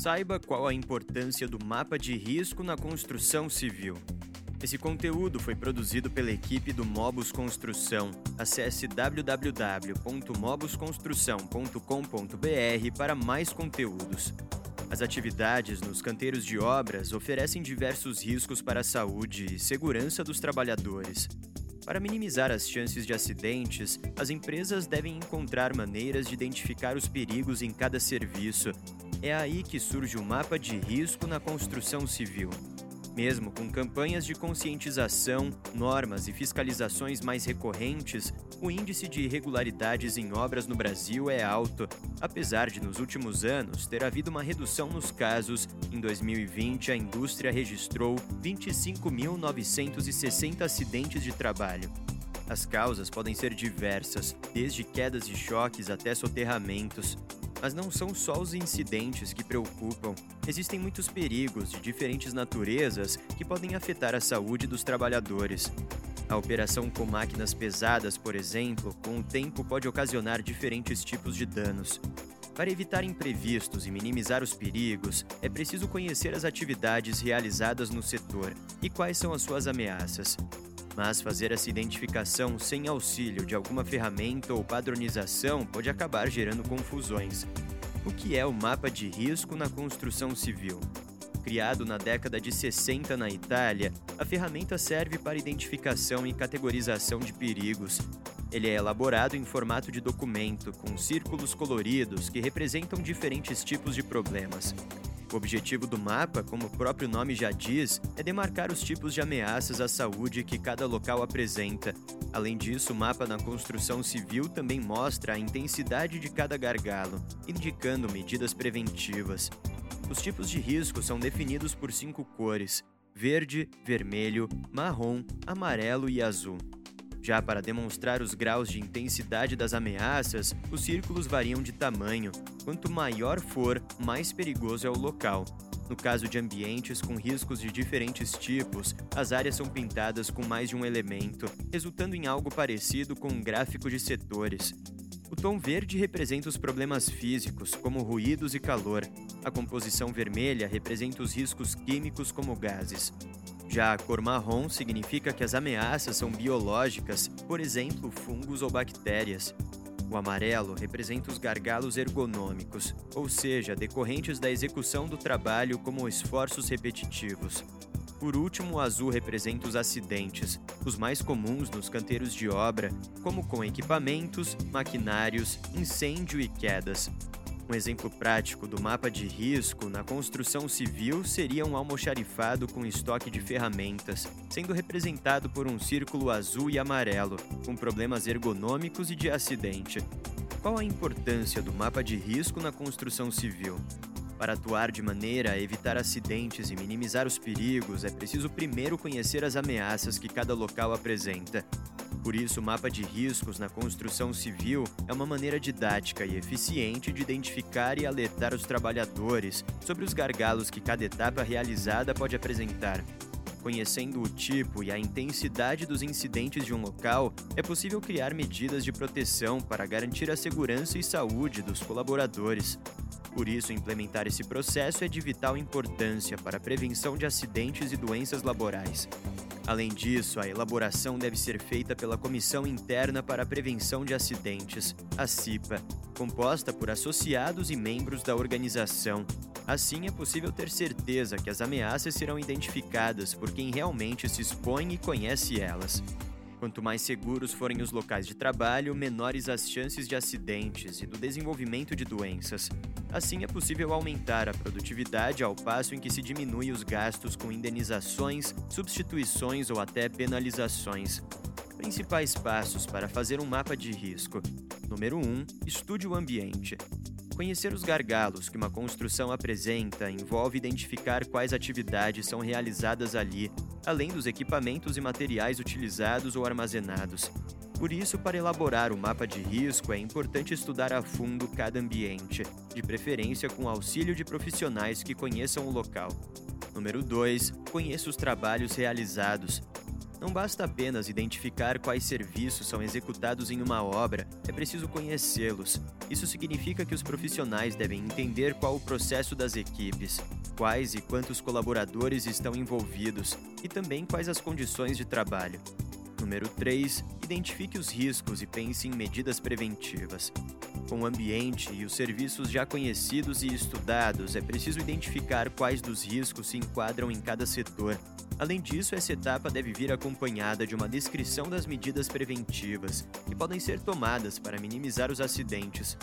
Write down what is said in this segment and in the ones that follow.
Saiba qual a importância do mapa de risco na construção civil. Esse conteúdo foi produzido pela equipe do Mobus Construção. Acesse www.mobusconstrução.com.br para mais conteúdos. As atividades nos canteiros de obras oferecem diversos riscos para a saúde e segurança dos trabalhadores. Para minimizar as chances de acidentes, as empresas devem encontrar maneiras de identificar os perigos em cada serviço. É aí que surge o mapa de risco na construção civil. Mesmo com campanhas de conscientização, normas e fiscalizações mais recorrentes, o índice de irregularidades em obras no Brasil é alto, apesar de nos últimos anos ter havido uma redução nos casos. Em 2020, a indústria registrou 25.960 acidentes de trabalho. As causas podem ser diversas, desde quedas e choques até soterramentos. Mas não são só os incidentes que preocupam. Existem muitos perigos de diferentes naturezas que podem afetar a saúde dos trabalhadores. A operação com máquinas pesadas, por exemplo, com o tempo pode ocasionar diferentes tipos de danos. Para evitar imprevistos e minimizar os perigos, é preciso conhecer as atividades realizadas no setor e quais são as suas ameaças. Mas fazer essa identificação sem auxílio de alguma ferramenta ou padronização pode acabar gerando confusões. O que é o mapa de risco na construção civil? Criado na década de 60 na Itália, a ferramenta serve para identificação e categorização de perigos. Ele é elaborado em formato de documento, com círculos coloridos que representam diferentes tipos de problemas. O objetivo do mapa, como o próprio nome já diz, é demarcar os tipos de ameaças à saúde que cada local apresenta. Além disso, o mapa na construção civil também mostra a intensidade de cada gargalo, indicando medidas preventivas. Os tipos de risco são definidos por cinco cores: verde, vermelho, marrom, amarelo e azul. Já para demonstrar os graus de intensidade das ameaças, os círculos variam de tamanho. Quanto maior for, mais perigoso é o local. No caso de ambientes com riscos de diferentes tipos, as áreas são pintadas com mais de um elemento, resultando em algo parecido com um gráfico de setores. O tom verde representa os problemas físicos, como ruídos e calor. A composição vermelha representa os riscos químicos, como gases. Já a cor marrom significa que as ameaças são biológicas, por exemplo, fungos ou bactérias. O amarelo representa os gargalos ergonômicos, ou seja, decorrentes da execução do trabalho como esforços repetitivos. Por último, o azul representa os acidentes, os mais comuns nos canteiros de obra, como com equipamentos, maquinários, incêndio e quedas. Um exemplo prático do mapa de risco na construção civil seria um almoxarifado com estoque de ferramentas, sendo representado por um círculo azul e amarelo, com problemas ergonômicos e de acidente. Qual a importância do mapa de risco na construção civil? Para atuar de maneira a evitar acidentes e minimizar os perigos, é preciso primeiro conhecer as ameaças que cada local apresenta. Por isso, o mapa de riscos na construção civil é uma maneira didática e eficiente de identificar e alertar os trabalhadores sobre os gargalos que cada etapa realizada pode apresentar. Conhecendo o tipo e a intensidade dos incidentes de um local, é possível criar medidas de proteção para garantir a segurança e saúde dos colaboradores. Por isso, implementar esse processo é de vital importância para a prevenção de acidentes e doenças laborais. Além disso, a elaboração deve ser feita pela Comissão Interna para a Prevenção de Acidentes, a CIPA, composta por associados e membros da organização. Assim, é possível ter certeza que as ameaças serão identificadas por quem realmente se expõe e conhece elas. Quanto mais seguros forem os locais de trabalho, menores as chances de acidentes e do desenvolvimento de doenças. Assim, é possível aumentar a produtividade ao passo em que se diminui os gastos com indenizações, substituições ou até penalizações. Principais passos para fazer um mapa de risco. Número 1. Estude o ambiente. Conhecer os gargalos que uma construção apresenta envolve identificar quais atividades são realizadas ali, além dos equipamentos e materiais utilizados ou armazenados. Por isso, para elaborar o mapa de risco, é importante estudar a fundo cada ambiente, de preferência com auxílio de profissionais que conheçam o local. Número 2. Conheça os trabalhos realizados. Não basta apenas identificar quais serviços são executados em uma obra, é preciso conhecê-los. Isso significa que os profissionais devem entender qual o processo das equipes, quais e quantos colaboradores estão envolvidos e também quais as condições de trabalho. Número 3. Identifique os riscos e pense em medidas preventivas. Com o ambiente e os serviços já conhecidos e estudados, é preciso identificar quais dos riscos se enquadram em cada setor. Além disso, essa etapa deve vir acompanhada de uma descrição das medidas preventivas que podem ser tomadas para minimizar os acidentes.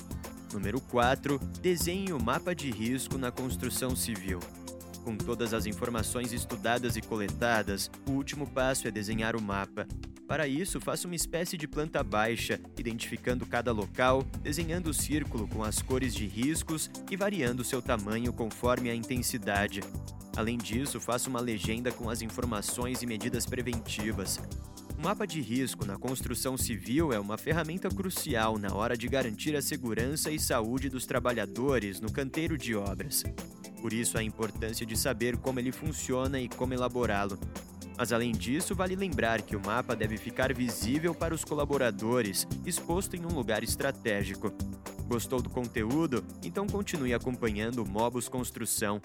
Número 4. Desenhe o mapa de risco na construção civil. Com todas as informações estudadas e coletadas, o último passo é desenhar o mapa. Para isso, faça uma espécie de planta baixa, identificando cada local, desenhando o círculo com as cores de riscos e variando seu tamanho conforme a intensidade. Além disso, faça uma legenda com as informações e medidas preventivas. O mapa de risco na construção civil é uma ferramenta crucial na hora de garantir a segurança e saúde dos trabalhadores no canteiro de obras. Por isso, a importância de saber como ele funciona e como elaborá-lo. Mas além disso, vale lembrar que o mapa deve ficar visível para os colaboradores, exposto em um lugar estratégico. Gostou do conteúdo? Então continue acompanhando o Mobus Construção.